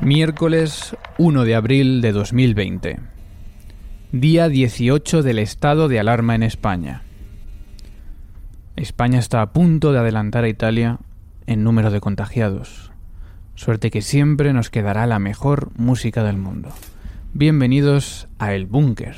Miércoles 1 de abril de 2020. Día 18 del estado de alarma en España. España está a punto de adelantar a Italia en número de contagiados. Suerte que siempre nos quedará la mejor música del mundo. Bienvenidos a El Búnker.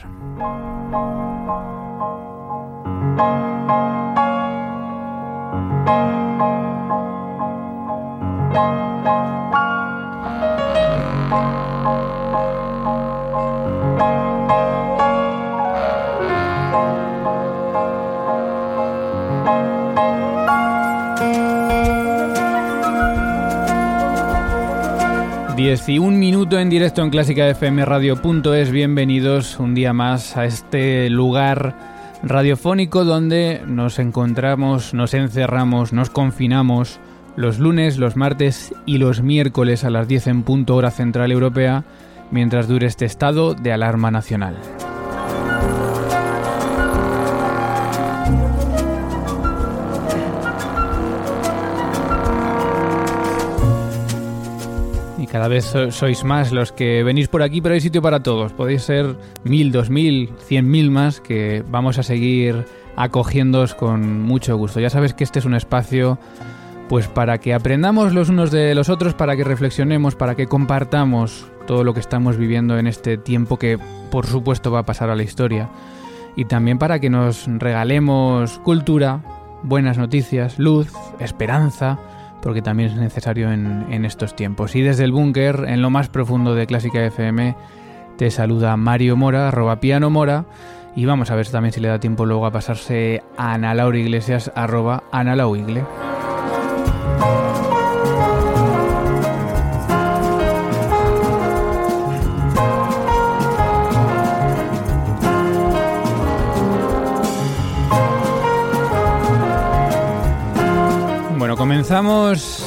Un minuto en directo en Clásica FM Radio.es. Bienvenidos un día más a este lugar radiofónico donde nos encontramos, nos encerramos, nos confinamos los lunes, los martes y los miércoles a las 10 en punto hora central europea mientras dure este estado de alarma nacional. Cada vez sois más los que venís por aquí, pero hay sitio para todos. Podéis ser mil, dos mil, cien mil más que vamos a seguir acogiéndoos con mucho gusto. Ya sabes que este es un espacio pues para que aprendamos los unos de los otros, para que reflexionemos, para que compartamos todo lo que estamos viviendo en este tiempo que por supuesto va a pasar a la historia. Y también para que nos regalemos cultura, buenas noticias, luz, esperanza porque también es necesario en, estos tiempos. Y desde el búnker, en lo más profundo de Clásica FM, te saluda Mario Mora, arroba piano mora, y vamos a ver también si le da tiempo luego a pasarse a Ana Laura Iglesias, arroba Ana. Comenzamos...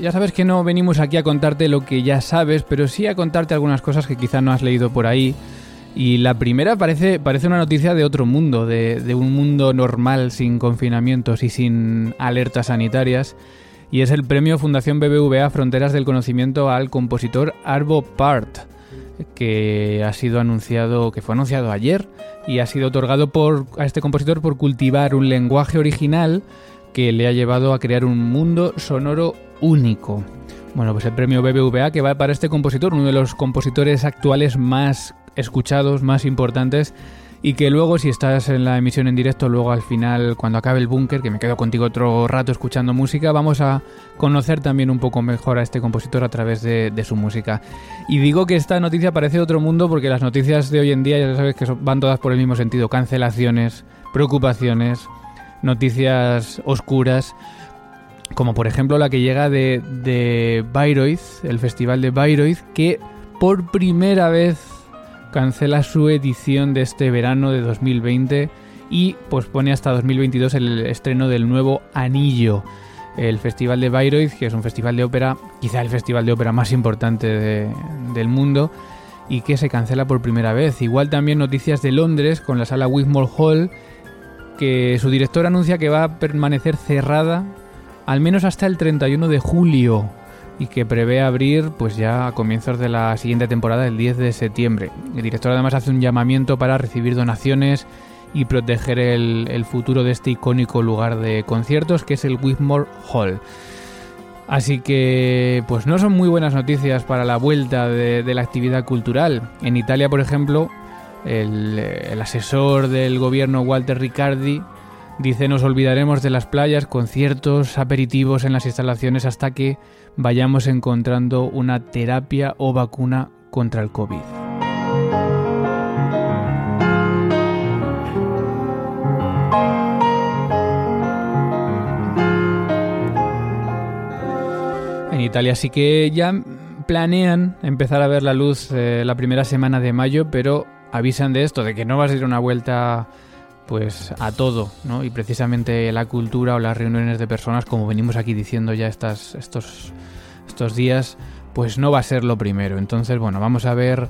Ya sabes que no venimos aquí a contarte lo que ya sabes, pero sí a contarte algunas cosas que quizá no has leído por ahí. Y la primera parece, parece una noticia de otro mundo, de, un mundo normal, sin confinamientos y sin alertas sanitarias. Y es el premio Fundación BBVA Fronteras del Conocimiento al compositor Arvo Part, que ha sido anunciado, que fue anunciado ayer y ha sido otorgado por, a este compositor por cultivar un lenguaje original que le ha llevado a crear un mundo sonoro único. Bueno, pues el premio BBVA que va para este compositor, uno de los compositores actuales más escuchados, más importantes, y que luego si estás en la emisión en directo, luego al final, cuando acabe el búnker, que me quedo contigo otro rato escuchando música, vamos a conocer también un poco mejor a este compositor a través de, su música. Y digo que esta noticia parece otro mundo porque las noticias de hoy en día ya sabes que van todas por el mismo sentido, cancelaciones, preocupaciones, noticias oscuras, como por ejemplo la que llega de, de Bayreuth, el festival de Bayreuth, que por primera vez cancela su edición de este verano de 2020 y pospone hasta 2022 el estreno del nuevo Anillo, el Festival de Bayreuth, que es un festival de ópera, quizá el festival de ópera más importante del mundo, y que se cancela por primera vez. Igual también noticias de Londres con la sala Wigmore Hall, que su director anuncia que va a permanecer cerrada al menos hasta el 31 de julio y que prevé abrir pues ya a comienzos de la siguiente temporada el 10 de septiembre. El director además hace un llamamiento para recibir donaciones y proteger el, futuro de este icónico lugar de conciertos que es el Whitmore Hall. Así que pues no son muy buenas noticias para la vuelta de la actividad cultural. En Italia, por ejemplo, el, asesor del gobierno Walter Riccardi dice nos olvidaremos de las playas, conciertos, aperitivos en las instalaciones hasta que vayamos encontrando una terapia o vacuna contra el COVID. En Italia sí que ya planean empezar a ver la luz eh, la primera semana de mayo, pero avisan de esto, de que no va a ser una vuelta pues a todo, ¿no? Y precisamente la cultura o las reuniones de personas, como venimos aquí diciendo ya estas, estos, estos días, pues no va a ser lo primero. Entonces, bueno, vamos a ver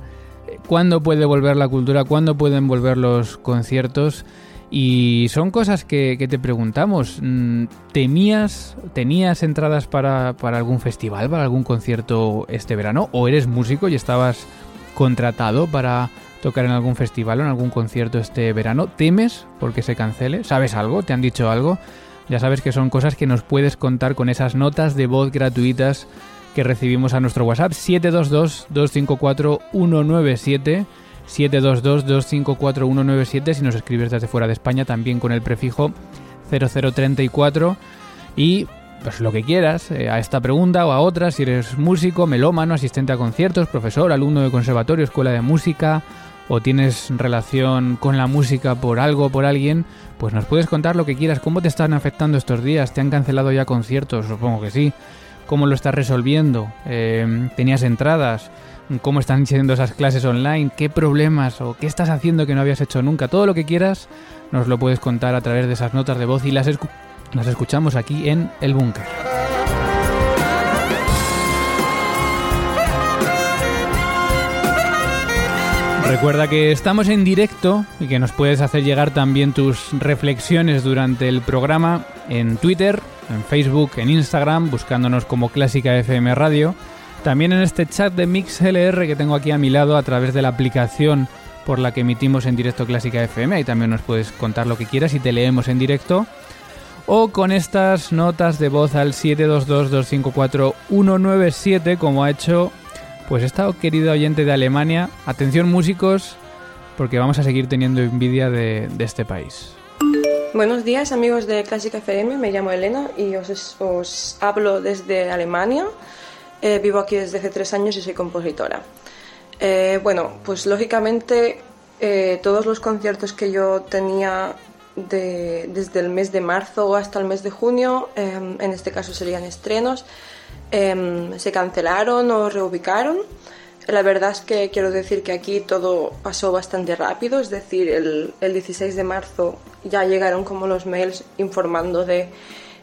eh, cuándo puede volver la cultura, cuándo pueden volver los conciertos. Y son cosas que, te preguntamos. Mm, ¿Temías, tenías entradas para, para algún festival, para algún concierto este verano? ¿O eres músico y estabas contratado para tocar en algún festival o en algún concierto este verano? ¿Temes porque se cancele? ¿Sabes algo? ¿Te han dicho algo? Ya sabes que son cosas que nos puedes contar con esas notas de voz gratuitas que recibimos a nuestro WhatsApp 722-254-197. 722-254-197 si nos escribes desde fuera de España también con el prefijo 0034 y pues lo que quieras, eh, a esta pregunta o a otras, si eres músico, melómano, asistente a conciertos, profesor, alumno de conservatorio, escuela de música, o tienes relación con la música por algo o por alguien, pues nos puedes contar lo que quieras. ¿Cómo te están afectando estos días? ¿Te han cancelado ya conciertos? Supongo que sí. ¿Cómo lo estás resolviendo? Eh, ¿Tenías entradas? ¿Cómo están siendo esas clases online? ¿Qué problemas o qué estás haciendo que no habías hecho nunca? Todo lo que quieras nos lo puedes contar a través de esas notas de voz y las, nos escuchamos aquí en El Búnker. Recuerda que estamos en directo y que nos puedes hacer llegar también tus reflexiones durante el programa en Twitter, en Facebook, en Instagram, buscándonos como Clásica FM Radio. También en este chat de MixLR que tengo aquí a mi lado a través de la aplicación por la que emitimos en directo Clásica FM. Ahí también nos puedes contar lo que quieras y te leemos en directo o con estas notas de voz al 722-254-197 como ha hecho pues esta querida oyente de Alemania. Atención músicos porque vamos a seguir teniendo envidia de, este país. Buenos días amigos de Clásica FM, me llamo Elena y os, os hablo desde Alemania. Eh, vivo aquí desde hace tres años y soy compositora. Eh, bueno, pues lógicamente eh, todos los conciertos que yo tenía desde el mes de marzo hasta el mes de junio, em, en este caso serían estrenos, em, se cancelaron o reubicaron. La verdad es que quiero decir que aquí todo pasó bastante rápido, es decir, el, 16 de marzo ya llegaron como los mails informando de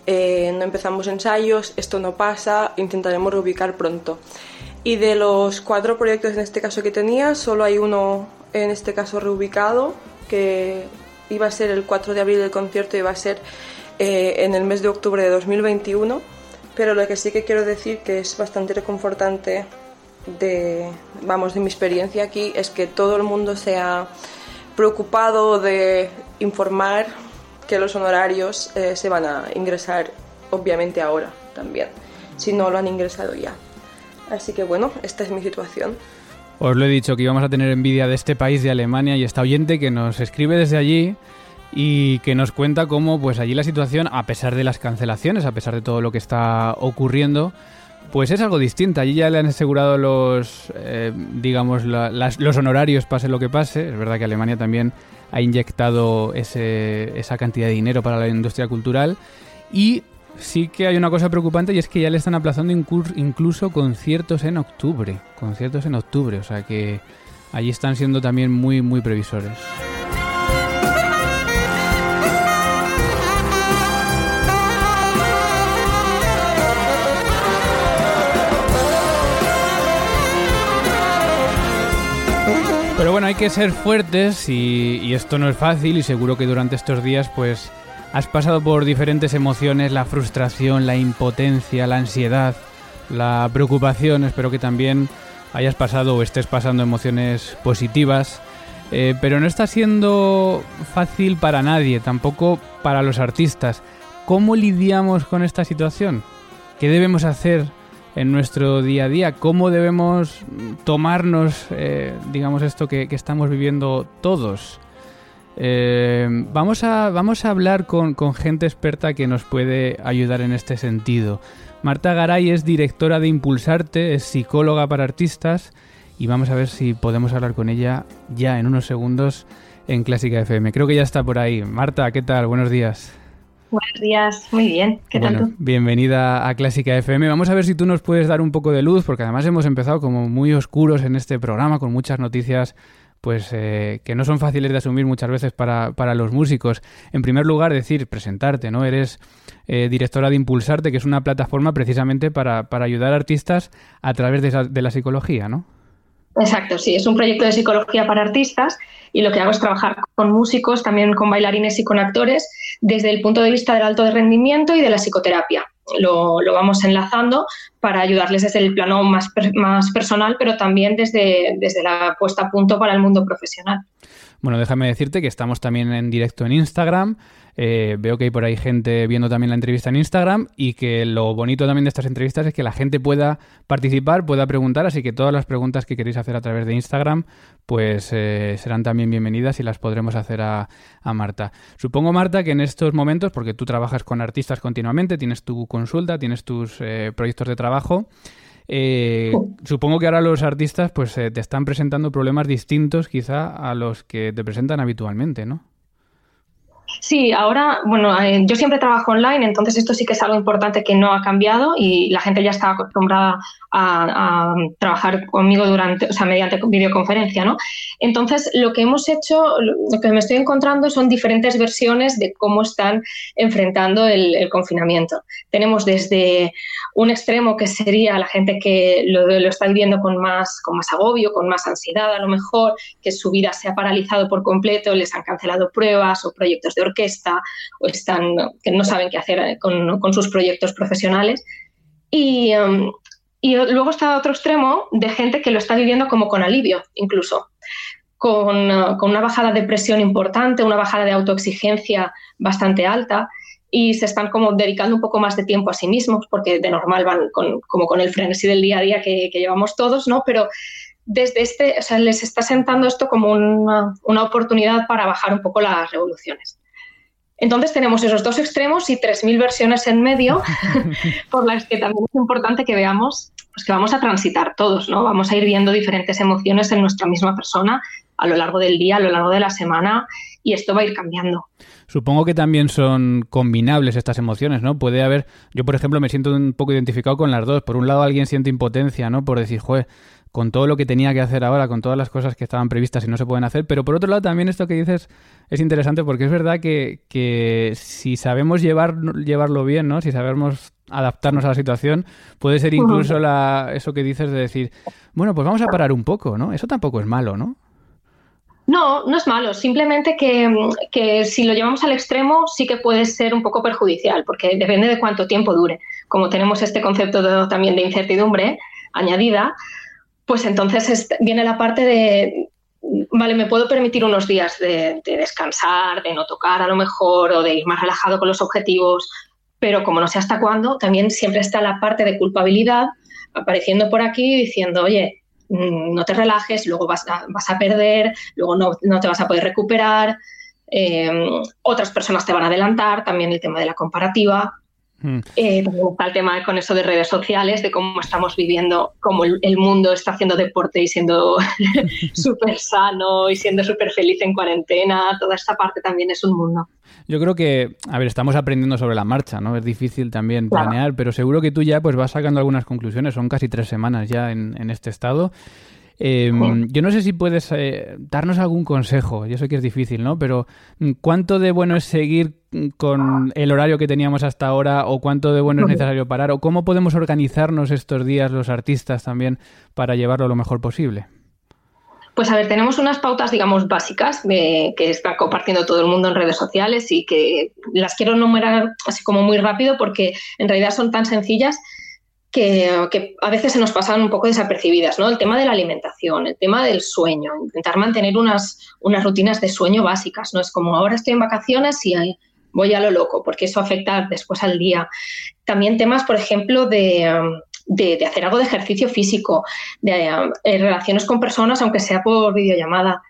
eh, no empezamos ensayos, esto no pasa, intentaremos reubicar pronto. Y de los cuatro proyectos en este caso que tenía, solo hay uno en este caso reubicado, que iba a ser el 4 de abril el concierto, iba a ser eh, en el mes de octubre de 2021, pero lo que sí que quiero decir que es bastante reconfortante de, vamos, de mi experiencia aquí es que todo el mundo se ha preocupado de informar que los honorarios eh, se van a ingresar obviamente ahora también, si no lo han ingresado ya. Así que bueno, esta es mi situación. Os lo he dicho que íbamos a tener envidia de este país de Alemania y esta oyente que nos escribe desde allí y que nos cuenta cómo pues allí la situación, a pesar de las cancelaciones, a pesar de todo lo que está ocurriendo, pues es algo distinto. Allí ya le han asegurado los, eh, digamos, los honorarios, pase lo que pase. Es verdad que Alemania también ha inyectado ese, esa cantidad de dinero para la industria cultural. Y sí que hay una cosa preocupante y es que ya le están aplazando incluso conciertos en octubre. Conciertos en octubre, o sea que allí están siendo también muy, muy previsores. Pero bueno, hay que ser fuertes y, y, esto no es fácil y seguro que durante estos días pues Has pasado por diferentes emociones, la frustración, la impotencia, la ansiedad, la preocupación. Espero que también hayas pasado o estés pasando emociones positivas. Eh, pero no está siendo fácil para nadie, tampoco para los artistas. ¿Cómo lidiamos con esta situación? ¿Qué debemos hacer en nuestro día a día? ¿Cómo debemos tomarnos, eh, digamos, esto que estamos viviendo todos? Eh, vamos, a, vamos a hablar con, gente experta que nos puede ayudar en este sentido. Marta Garay es directora de Impulsarte, es psicóloga para artistas y vamos a ver si podemos hablar con ella ya en unos segundos en Clásica FM. Creo que ya está por ahí. Marta, ¿qué tal? Buenos días. Buenos días, muy bien. ¿Qué tal tú? Bienvenida a Clásica FM. Vamos a ver si tú nos puedes dar un poco de luz, porque además hemos empezado como muy oscuros en este programa, con muchas noticias pues eh, que no son fáciles de asumir muchas veces para, para, los músicos. En primer lugar, decir, presentarte, ¿no? Eres eh, directora de Impulsarte, que es una plataforma precisamente para, para ayudar a artistas a través de, de, la psicología, ¿no? Exacto, sí, es un proyecto de psicología para artistas y lo que hago es trabajar con músicos, también con bailarines y con actores, desde el punto de vista del alto rendimiento y de la psicoterapia. Lo, lo, vamos enlazando para ayudarles desde el plano más, más personal, pero también desde, desde la puesta a punto para el mundo profesional. Bueno, déjame decirte que estamos también en directo en Instagram. Eh, veo que hay por ahí gente viendo también la entrevista en Instagram y que lo bonito también de estas entrevistas es que la gente pueda participar, pueda preguntar, así que todas las preguntas que queréis hacer a través de Instagram pues eh, serán también bienvenidas y las podremos hacer a, Marta. Supongo, Marta, que en estos momentos, porque tú trabajas con artistas continuamente, tienes tu consulta, tienes tus eh, proyectos de trabajo, supongo que ahora los artistas pues te están presentando problemas distintos quizá a los que te presentan habitualmente, ¿no? Sí, ahora, bueno, eh, yo siempre trabajo online, entonces esto sí que es algo importante que no ha cambiado y la gente ya está acostumbrada a, trabajar conmigo durante, o sea, mediante videoconferencia, ¿no? Entonces, lo que hemos hecho, lo que me estoy encontrando son diferentes versiones de cómo están enfrentando el, confinamiento. Tenemos desde un extremo que sería la gente que lo, está viviendo con más, con más agobio, con más ansiedad a lo mejor, que su vida se ha paralizado por completo, les han cancelado pruebas o proyectos de orquesta o están que no saben qué hacer con, con sus proyectos profesionales. Y, um, y luego está otro extremo de gente que lo está viviendo como con alivio, incluso, con, uh, con, una bajada de presión importante, una bajada de autoexigencia bastante alta y se están como dedicando un poco más de tiempo a sí mismos, porque de normal van con, como con el frenesí del día a día que, que, llevamos todos, ¿no? Pero desde este, o sea, les está sentando esto como una, una oportunidad para bajar un poco las revoluciones. Entonces tenemos esos dos extremos y 3.000 versiones en medio, por las que también es importante que veamos pues, que vamos a transitar todos, ¿no? Vamos a ir viendo diferentes emociones en nuestra misma persona a lo largo del día, a lo largo de la semana, y esto va a ir cambiando. Supongo que también son combinables estas emociones, ¿no? Puede haber, yo por ejemplo me siento un poco identificado con las dos. Por un lado alguien siente impotencia, ¿no? Por decir, joder, con todo lo que tenía que hacer ahora, con todas las cosas que estaban previstas y no se pueden hacer. Pero por otro lado, también esto que dices es interesante porque es verdad que, que si sabemos llevar, llevarlo bien, ¿no? Si sabemos adaptarnos a la situación, puede ser incluso la, eso que dices de decir, bueno, pues vamos a parar un poco, ¿no? Eso tampoco es malo, ¿no? No, no es malo, simplemente que, que, si lo llevamos al extremo sí que puede ser un poco perjudicial, porque depende de cuánto tiempo dure. Como tenemos este concepto también de incertidumbre añadida, pues entonces viene la parte de, vale, me puedo permitir unos días de, descansar, de no tocar a lo mejor, o de ir más relajado con los objetivos, pero como no sé hasta cuándo, también siempre está la parte de culpabilidad apareciendo por aquí diciendo, oye, mm, no te relajes, luego vas a, perder, luego no, no, te vas a poder recuperar, eh, otras personas te van a adelantar, también el tema de la comparativa. Mm. Eh, está el tema con eso de redes sociales, de cómo estamos viviendo, cómo el, mundo está haciendo deporte y siendo súper sano y siendo súper feliz en cuarentena. Toda esta parte también es un mundo. Yo creo que, a ver, estamos aprendiendo sobre la marcha, ¿no? Es difícil también planear, pero seguro que tú ya pues vas sacando algunas conclusiones. Son casi tres semanas ya en, en este estado. Em, yo no sé si puedes eh, darnos algún consejo, yo sé que es difícil, ¿no? Pero mm, ¿cuánto de bueno es seguir con el horario que teníamos hasta ahora o cuánto de bueno es necesario parar o cómo podemos organizarnos estos días los artistas también para llevarlo lo mejor posible? Pues a ver, tenemos unas pautas, digamos, básicas de, que está compartiendo todo el mundo en redes sociales y que las quiero enumerar así como muy rápido porque en realidad son tan sencillas que, a veces se nos pasan un poco desapercibidas, ¿no? El tema de la alimentación, el tema del sueño, intentar mantener unas, unas rutinas de sueño básicas, ¿no? Es como ahora estoy en vacaciones y voy a lo loco, porque eso afecta después al día. También temas, por ejemplo, de, de, hacer algo de ejercicio físico, de eh, relaciones con personas, aunque sea por videollamada.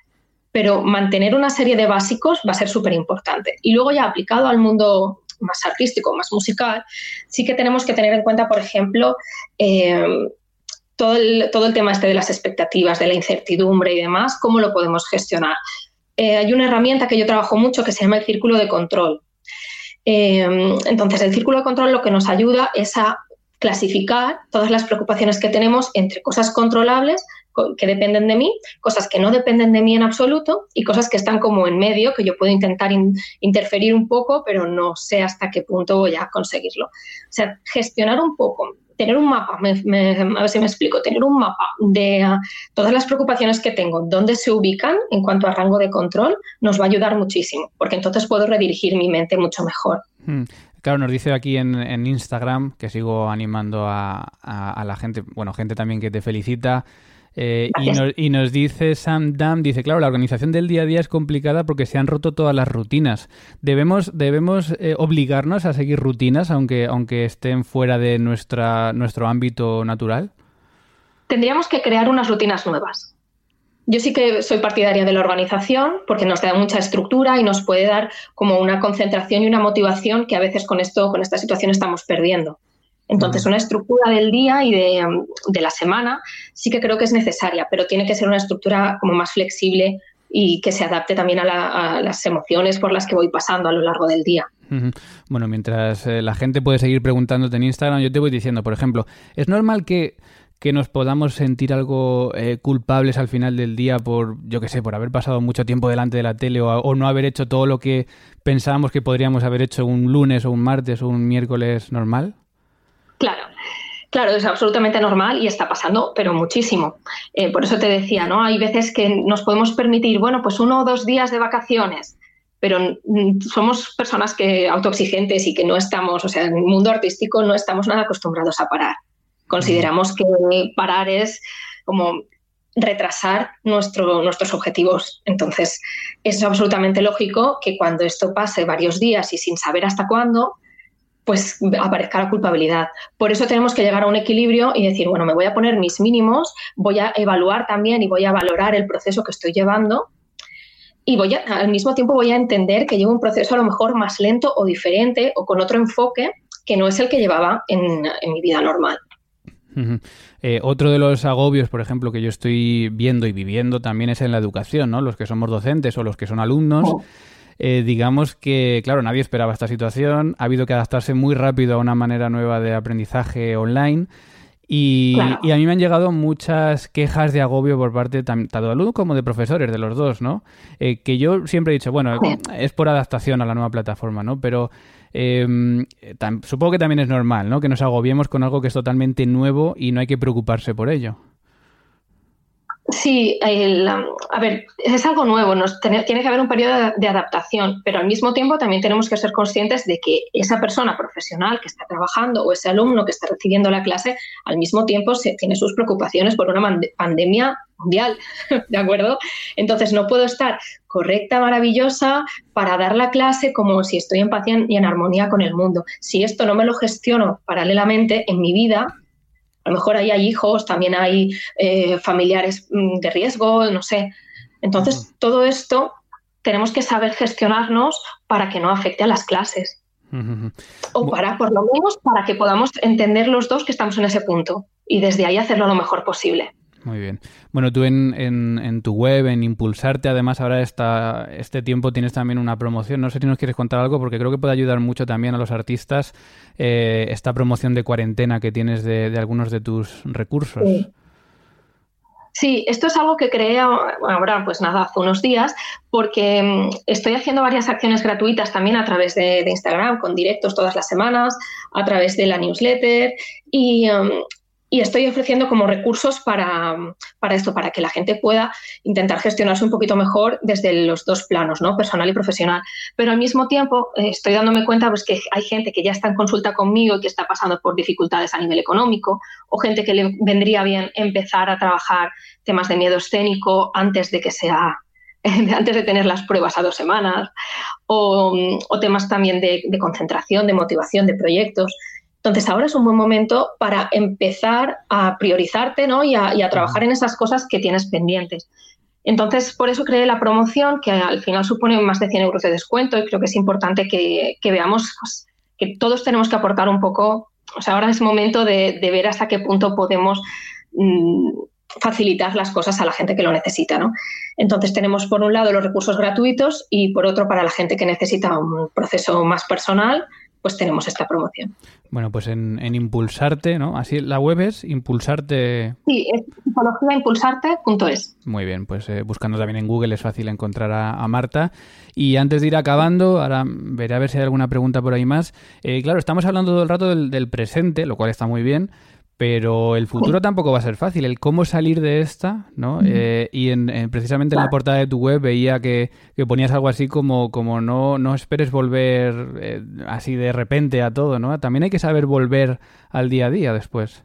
Pero mantener una serie de básicos va a ser súper importante. Y luego ya aplicado al mundo más artístico, más musical, sí que tenemos que tener en cuenta, por ejemplo, eh, todo, el, todo el tema este de las expectativas, de la incertidumbre y demás, cómo lo podemos gestionar. Eh, hay una herramienta que yo trabajo mucho que se llama el círculo de control. Em, entonces, el círculo de control lo que nos ayuda es a clasificar todas las preocupaciones que tenemos entre cosas controlables que dependen de mí, cosas que no dependen de mí en absoluto y cosas que están como en medio, que yo puedo intentar interferir un poco, pero no sé hasta qué punto voy a conseguirlo. O sea, gestionar un poco, tener un mapa, a ver si me explico, tener un mapa de ah, todas las preocupaciones que tengo, dónde se ubican en cuanto a rango de control, nos va a ayudar muchísimo, porque entonces puedo redirigir mi mente mucho mejor. Hmm. Claro, nos dice aquí en, Instagram, que sigo animando a, la gente, bueno, gente también que te felicita. Eh, y, nos, dice Sam Dam, dice, claro, la organización del día a día es complicada porque se han roto todas las rutinas. ¿Debemos, debemos eh, obligarnos a seguir rutinas aunque, aunque estén fuera de nuestra, nuestro ámbito natural? Tendríamos que crear unas rutinas nuevas. Yo sí que soy partidaria de la organización porque nos da mucha estructura y nos puede dar como una concentración y una motivación que a veces con esto, con esta situación estamos perdiendo. Entonces, una estructura del día y de, la semana sí que creo que es necesaria, pero tiene que ser una estructura como más flexible y que se adapte también a, las emociones por las que voy pasando a lo largo del día. Bueno, mientras eh, la gente puede seguir preguntándote en Instagram, yo te voy diciendo, por ejemplo, ¿es normal que que nos podamos sentir algo eh, culpables al final del día por, yo qué sé, por haber pasado mucho tiempo delante de la tele o, no haber hecho todo lo que pensábamos que podríamos haber hecho un lunes o un martes o un miércoles normal? Claro. Claro, es absolutamente normal y está pasando, pero muchísimo. Eh, por eso te decía, ¿no? Hay veces que nos podemos permitir, bueno, pues uno o dos días de vacaciones, pero somos personas que autoexigentes y que no estamos, o sea, en el mundo artístico no estamos nada acostumbrados a parar. Consideramos que parar es como retrasar nuestro, nuestros objetivos. Entonces, es absolutamente lógico que cuando esto pase varios días y sin saber hasta cuándo, pues aparezca la culpabilidad. Por eso tenemos que llegar a un equilibrio y decir, bueno, me voy a poner mis mínimos, voy a evaluar también y voy a valorar el proceso que estoy llevando y voy a, al mismo tiempo voy a entender que llevo un proceso a lo mejor más lento o diferente o con otro enfoque que no es el que llevaba en, en mi vida normal. Eh, otro de los agobios, por ejemplo, que yo estoy viendo y viviendo también es en la educación, ¿no? Los que somos docentes o los que son alumnos. Oh. Eh, digamos que, claro, nadie esperaba esta situación. Ha habido que adaptarse muy rápido a una manera nueva de aprendizaje online. Y, a mí me han llegado muchas quejas de agobio por parte tanto de alumnos como de profesores, de los dos, ¿no? Eh, que yo siempre he dicho, bueno, es por adaptación a la nueva plataforma, ¿no? Pero eh, supongo que también es normal, ¿no? Que nos agobiemos con algo que es totalmente nuevo y no hay que preocuparse por ello. Sí, a ver, es algo nuevo, nos, tiene, que haber un periodo de, adaptación, pero al mismo tiempo también tenemos que ser conscientes de que esa persona profesional que está trabajando o ese alumno que está recibiendo la clase, al mismo tiempo se, tiene sus preocupaciones por una pandemia mundial, ¿de acuerdo? Entonces no puedo estar correcta, maravillosa para dar la clase como si estoy en paz y en armonía con el mundo. Si esto no me lo gestiono paralelamente en mi vida, a lo mejor ahí hay hijos, también hay eh, familiares mm, de riesgo, no sé. Entonces, todo esto tenemos que saber gestionarnos para que no afecte a las clases. O para, por lo menos, para que podamos entender los dos que estamos en ese punto y desde ahí hacerlo lo mejor posible. Muy bien. Bueno, tú en, en, tu web, en Impulsarte, además ahora esta, este tiempo tienes también una promoción. No sé si nos quieres contar algo porque creo que puede ayudar mucho también a los artistas eh, esta promoción de cuarentena que tienes de, algunos de tus recursos. Sí. esto es algo que creé ahora, pues nada, hace unos días, porque mm, estoy haciendo varias acciones gratuitas también a través de, Instagram, con directos todas las semanas, a través de la newsletter. Y, mm, y estoy ofreciendo como recursos para, esto, para que la gente pueda intentar gestionarse un poquito mejor desde los dos planos, ¿no? personal y profesional. Pero al mismo tiempo eh, estoy dándome cuenta pues, que hay gente que ya está en consulta conmigo y que está pasando por dificultades a nivel económico, o gente que le vendría bien empezar a trabajar temas de miedo escénico antes de que sea antes de tener las pruebas a dos semanas, o, temas también de, concentración, de motivación, de proyectos. Entonces ahora es un buen momento para empezar a priorizarte ¿no? y, a, trabajar en esas cosas que tienes pendientes. Entonces, por eso creé la promoción, que al final supone más de 100 euros de descuento y creo que es importante que, veamos pues, que todos tenemos que aportar un poco. O sea, ahora es momento de, ver hasta qué punto podemos mm, facilitar las cosas a la gente que lo necesita. ¿no? Entonces tenemos por un lado los recursos gratuitos y por otro para la gente que necesita un proceso más personal, pues tenemos esta promoción. Bueno, pues en, Impulsarte, ¿no? Así la web es Impulsarte. Sí, es psicologiaimpulsarte.es. Muy bien, pues eh, buscando también en Google es fácil encontrar a, Marta. Y antes de ir acabando, ahora veré a ver si hay alguna pregunta por ahí más. Eh, claro, estamos hablando todo el rato del presente, lo cual está muy bien pero el futuro tampoco va a ser fácil. El cómo salir de esta, ¿no? Eh, y en, precisamente en la portada de tu web veía que, ponías algo así como, como no, no esperes volver eh, así de repente a todo, ¿no? También hay que saber volver al día a día después.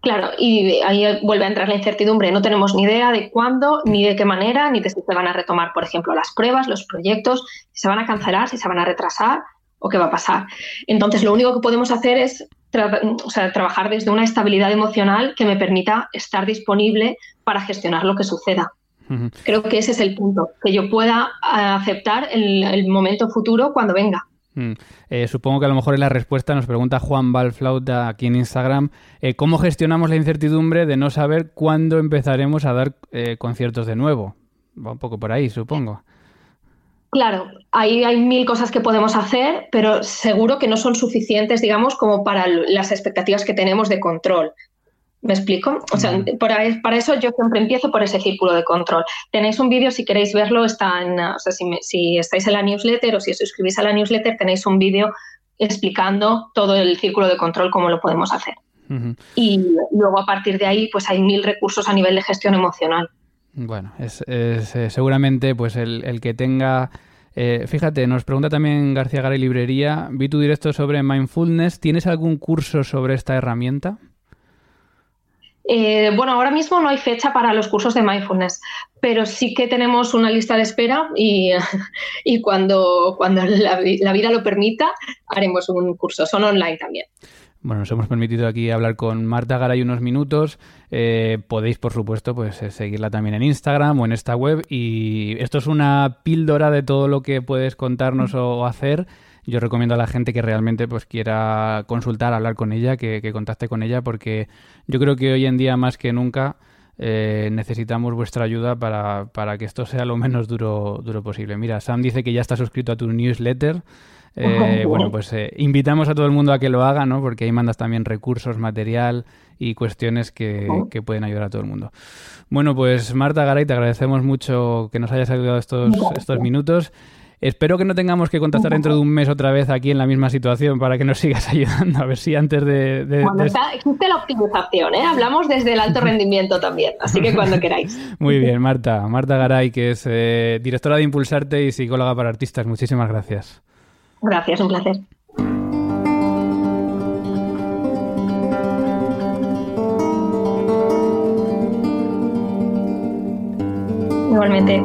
Claro, y ahí vuelve a entrar la incertidumbre. No tenemos ni idea de cuándo, ni de qué manera, ni de si se van a retomar, por ejemplo, las pruebas, los proyectos, si se van a cancelar, si se van a retrasar o qué va a pasar. Entonces, lo único que podemos hacer es trabajar desde una estabilidad emocional que me permita estar disponible para gestionar lo que suceda. Creo que ese es el punto, que yo pueda eh, aceptar el, momento futuro cuando venga. Mm. Eh, supongo que a lo mejor en la respuesta nos pregunta Juan Balflauta aquí en Instagram, eh, ¿cómo gestionamos la incertidumbre de no saber cuándo empezaremos a dar conciertos de nuevo? Va un poco por ahí, supongo. Claro, ahí hay mil cosas que podemos hacer, pero seguro que no son suficientes, digamos, como para las expectativas que tenemos de control. ¿Me explico? O sea, para, eso yo siempre empiezo por ese círculo de control. Tenéis un vídeo, si queréis verlo, está en, o sea, si, estáis en la newsletter o si os suscribís a la newsletter, tenéis un vídeo explicando todo el círculo de control, cómo lo podemos hacer. Y luego a partir de ahí, pues hay mil recursos a nivel de gestión emocional. Bueno, es, eh, seguramente pues el, que tenga... Eh, fíjate, nos pregunta también García Garay Librería, vi tu directo sobre mindfulness, ¿tienes algún curso sobre esta herramienta? Eh, bueno, ahora mismo no hay fecha para los cursos de mindfulness, pero sí que tenemos una lista de espera y, cuando, cuando la, la, vida lo permita haremos un curso. Son online también. Bueno, nos hemos permitido aquí hablar con Marta Garay unos minutos. Eh, podéis, por supuesto, pues eh, seguirla también en Instagram o en esta web. Y esto es una píldora de todo lo que puedes contarnos o, hacer. Yo recomiendo a la gente que realmente pues quiera consultar, hablar con ella, que, contacte con ella, porque yo creo que hoy en día más que nunca eh, necesitamos vuestra ayuda para, para, que esto sea lo menos duro, duro posible. Mira, Sam dice que ya está suscrito a tu newsletter. Eh, bueno, pues eh, invitamos a todo el mundo a que lo haga, ¿no? Porque ahí mandas también recursos, material y cuestiones que, pueden ayudar a todo el mundo. Bueno, pues Marta Garay, te agradecemos mucho que nos hayas ayudado estos, estos minutos. Espero que no tengamos que contactar dentro de un mes otra vez aquí en la misma situación para que nos sigas ayudando. A ver si antes de. bueno, existe la optimización, ¿eh? Hablamos desde el alto rendimiento también, así que cuando queráis. Muy bien, Marta. Marta Garay, que es eh, directora de Impulsarte y psicóloga para artistas. Muchísimas gracias. Gracias, un placer. Igualmente.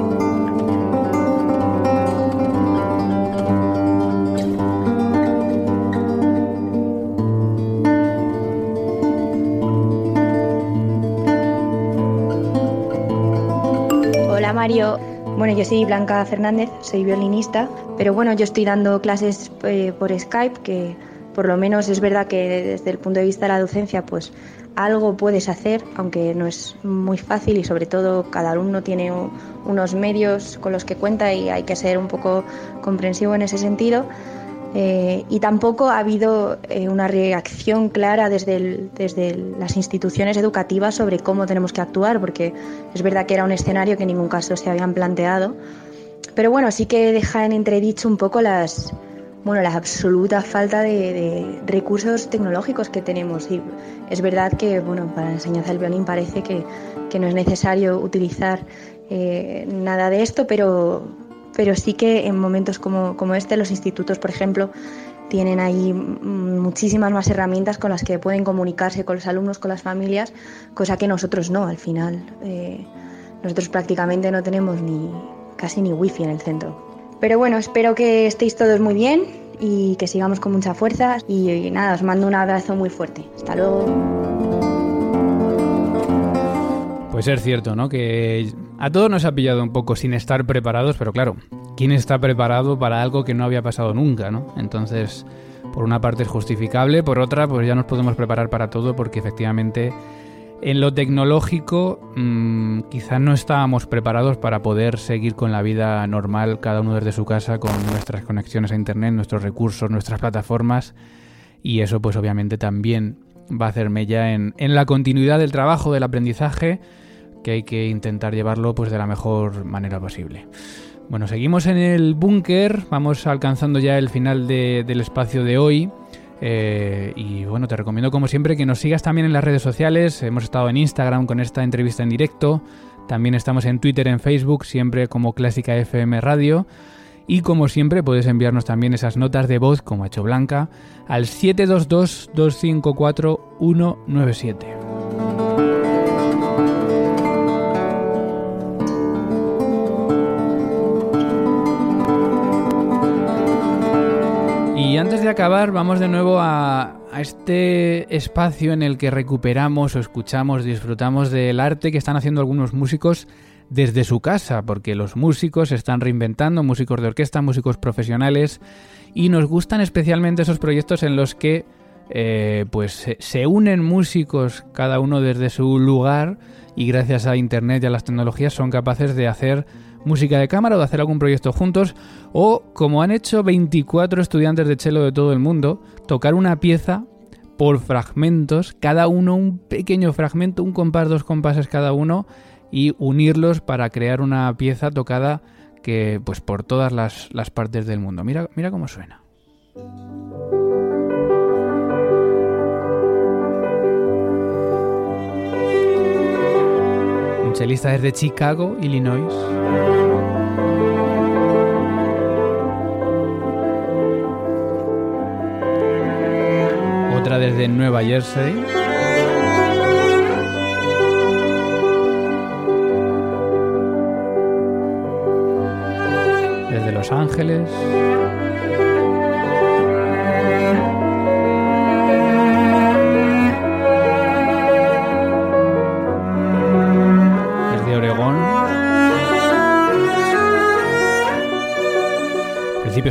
Hola Mario, bueno, yo soy Blanca Fernández, soy violinista, pero bueno, yo estoy dando clases eh, por Skype, que por lo menos es verdad que desde el punto de vista de la docencia, pues algo puedes hacer, aunque no es muy fácil y sobre todo cada alumno tiene unos medios con los que cuenta y hay que ser un poco comprensivo en ese sentido. Eh, y tampoco ha habido eh, una reacción clara desde, desde las instituciones educativas sobre cómo tenemos que actuar, porque es verdad que era un escenario que en ningún caso se habían planteado. Pero bueno, sí que deja en entredicho un poco las, bueno, la absoluta falta de, recursos tecnológicos que tenemos. Y es verdad que bueno, para la enseñanza del violín parece que, que no es necesario utilizar eh, nada de esto, pero pero sí que en momentos como, como este los institutos, por ejemplo, tienen ahí muchísimas más herramientas con las que pueden comunicarse con los alumnos, con las familias, cosa que nosotros no, al final. Eh, nosotros prácticamente no tenemos ni casi ni wifi en el centro. Pero bueno, espero que estéis todos muy bien y que sigamos con mucha fuerza y, y nada, os mando un abrazo muy fuerte. Hasta luego. Pues es cierto, ¿no? Que a todos nos ha pillado un poco sin estar preparados, pero claro, ¿quién está preparado para algo que no había pasado nunca, ¿no? Entonces, por una parte es justificable, por otra, pues ya nos podemos preparar para todo porque efectivamente En lo tecnológico, mm, quizás no estábamos preparados para poder seguir con la vida normal, cada uno desde su casa, con nuestras conexiones a Internet, nuestros recursos, nuestras plataformas. Y eso, pues obviamente también va a hacer mella en, en la continuidad del trabajo, del aprendizaje, que hay que intentar llevarlo pues de la mejor manera posible. Bueno, seguimos en el búnker, vamos alcanzando ya el final del espacio de hoy. Eh, y bueno, te recomiendo como siempre que nos sigas también en las redes sociales. Hemos estado en Instagram con esta entrevista en directo. También estamos en Twitter, en Facebook, siempre como Clásica FM Radio. Y como siempre puedes enviarnos también esas notas de voz, como ha hecho Blanca, al 722-254-197. De acabar, vamos de nuevo a, este espacio en el que recuperamos o escuchamos, disfrutamos del arte que están haciendo algunos músicos desde su casa, porque los músicos se están reinventando, músicos de orquesta, músicos profesionales, y nos gustan especialmente esos proyectos en los que eh, pues se unen músicos cada uno desde su lugar y gracias a internet y a las tecnologías son capaces de hacer música de cámara o de hacer algún proyecto juntos, o como han hecho 24 estudiantes de cello de todo el mundo, tocar una pieza por fragmentos, cada uno un pequeño fragmento, un compás, dos compases cada uno, y unirlos para crear una pieza tocada que pues por todas las, las partes del mundo. Mira, mira cómo suena. Un chelista desde Chicago, Illinois. Otra desde Nueva Jersey. Desde Los Ángeles.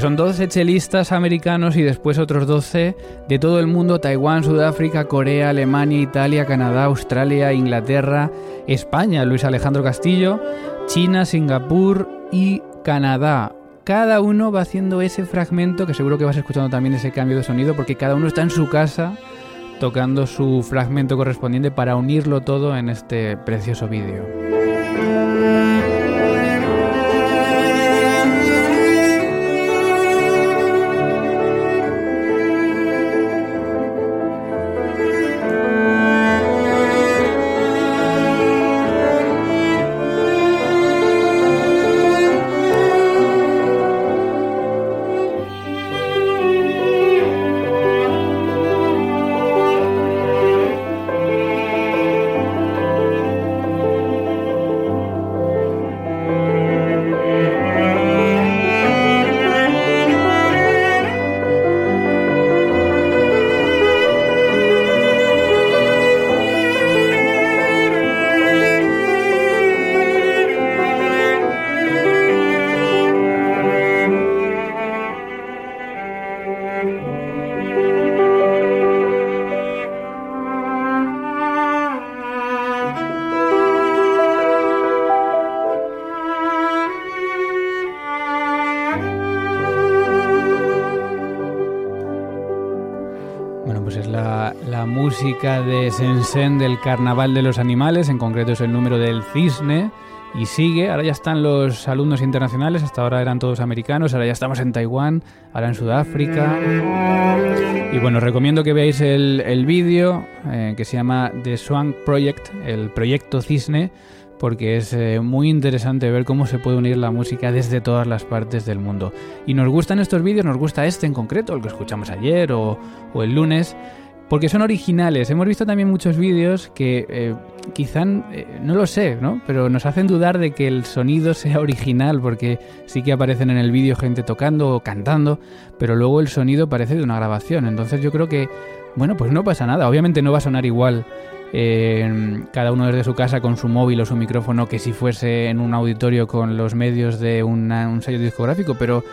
Son 12 chelistas americanos y después otros 12 de todo el mundo, Taiwán, Sudáfrica, Corea, Alemania, Italia, Canadá, Australia, Inglaterra, España, Luis Alejandro Castillo, China, Singapur y Canadá. Cada uno va haciendo ese fragmento, que seguro que vas escuchando también ese cambio de sonido, porque cada uno está en su casa tocando su fragmento correspondiente para unirlo todo en este precioso vídeo. De Sensen del Carnaval de los Animales, en concreto es el número del cisne, y sigue, ahora ya están los alumnos internacionales, hasta ahora eran todos americanos, ahora ya estamos en Taiwán, ahora en Sudáfrica. Y bueno, recomiendo que veáis el, vídeo eh, que se llama The Swan Project, el proyecto cisne, porque es eh, muy interesante ver cómo se puede unir la música desde todas las partes del mundo. Y nos gustan estos vídeos, nos gusta este en concreto, el que escuchamos ayer o, o el lunes, porque son originales. Hemos visto también muchos vídeos que eh, quizá, eh, no lo sé, ¿no? Pero nos hacen dudar de que el sonido sea original, porque sí que aparecen en el vídeo gente tocando o cantando, pero luego el sonido parece de una grabación. Entonces yo creo que, bueno, pues no pasa nada. Obviamente no va a sonar igual eh, cada uno desde su casa con su móvil o su micrófono que si fuese en un auditorio con los medios de un sello discográfico, pero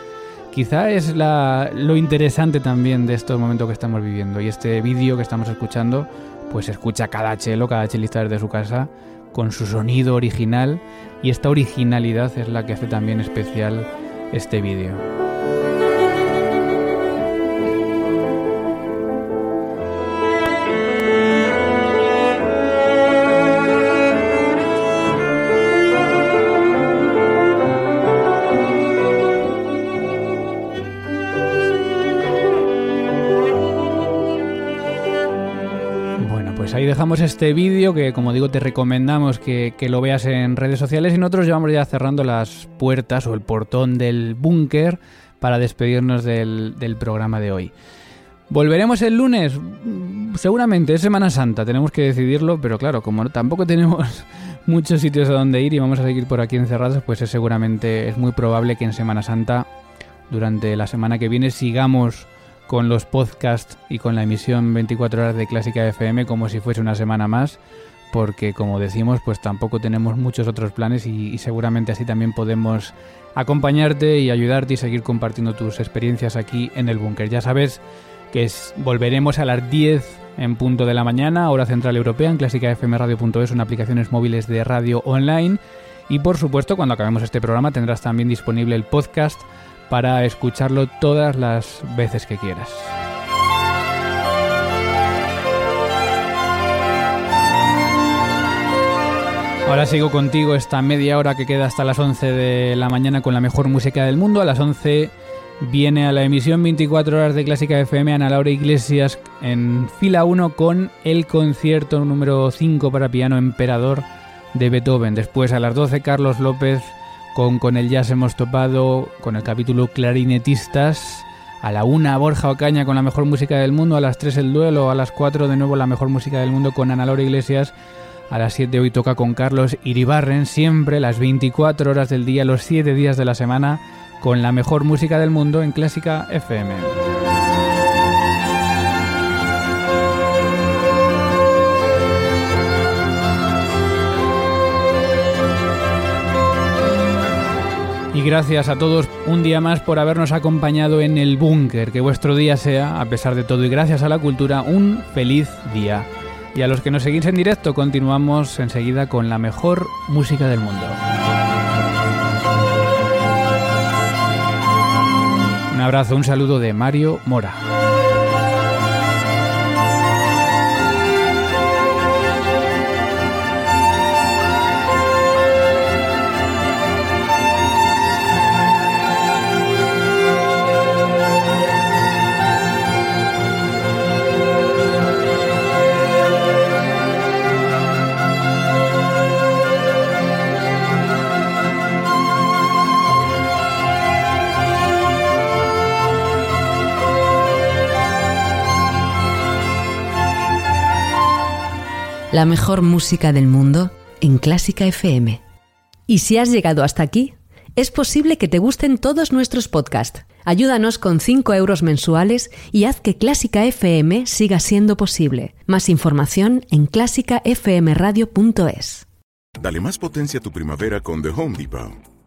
quizá es lo interesante también de estos momentos que estamos viviendo. Y este vídeo que estamos escuchando, pues escucha cada chelo, cada chelista desde su casa, con su sonido original. Y esta originalidad es la que hace también especial este vídeo. Este vídeo que, como digo, te recomendamos que, lo veas en redes sociales y nosotros llevamos ya cerrando las puertas o el portón del búnker para despedirnos del, programa de hoy. ¿Volveremos el lunes? Seguramente, es Semana Santa, tenemos que decidirlo, pero claro, como tampoco tenemos muchos sitios a donde ir y vamos a seguir por aquí encerrados, pues es seguramente es muy probable que en Semana Santa, durante la semana que viene, sigamos con los podcasts y con la emisión 24 horas de Clásica FM como si fuese una semana más, porque como decimos, pues tampoco tenemos muchos otros planes y, seguramente así también podemos acompañarte y ayudarte y seguir compartiendo tus experiencias aquí en el búnker. Ya sabes que volveremos a las 10 en punto de la mañana, hora central europea, en clásicafmradio.es, en aplicaciones móviles de radio online. Y por supuesto, cuando acabemos este programa tendrás también disponible el podcast para escucharlo todas las veces que quieras. Ahora sigo contigo esta media hora que queda hasta las 11 de la mañana con la mejor música del mundo. A las 11 viene a la emisión 24 horas de Clásica FM Ana Laura Iglesias en fila 1 con el concierto número 5 para piano Emperador de Beethoven. Después a las 12 Carlos López con Con el Jazz hemos topado con el capítulo Clarinetistas. A la una Borja Ocaña con la mejor música del mundo. A las 3 el duelo. A las 4 de nuevo la mejor música del mundo con Ana Laura Iglesias. A las 7 hoy toca con Carlos Iribarren. Siempre las 24 horas del día, los 7 días de la semana. Con la mejor música del mundo en Clásica FM. Y gracias a todos un día más por habernos acompañado en el búnker. Que vuestro día sea, a pesar de todo y gracias a la cultura, un feliz día. Y a los que nos seguís en directo, continuamos enseguida con la mejor música del mundo. Un abrazo, un saludo de Mario Mora. La mejor música del mundo en Clásica FM. Y si has llegado hasta aquí, es posible que te gusten todos nuestros podcasts. Ayúdanos con 5 euros mensuales y haz que Clásica FM siga siendo posible. Más información en clásicafmradio.es. Dale más potencia a tu primavera con The Home Depot.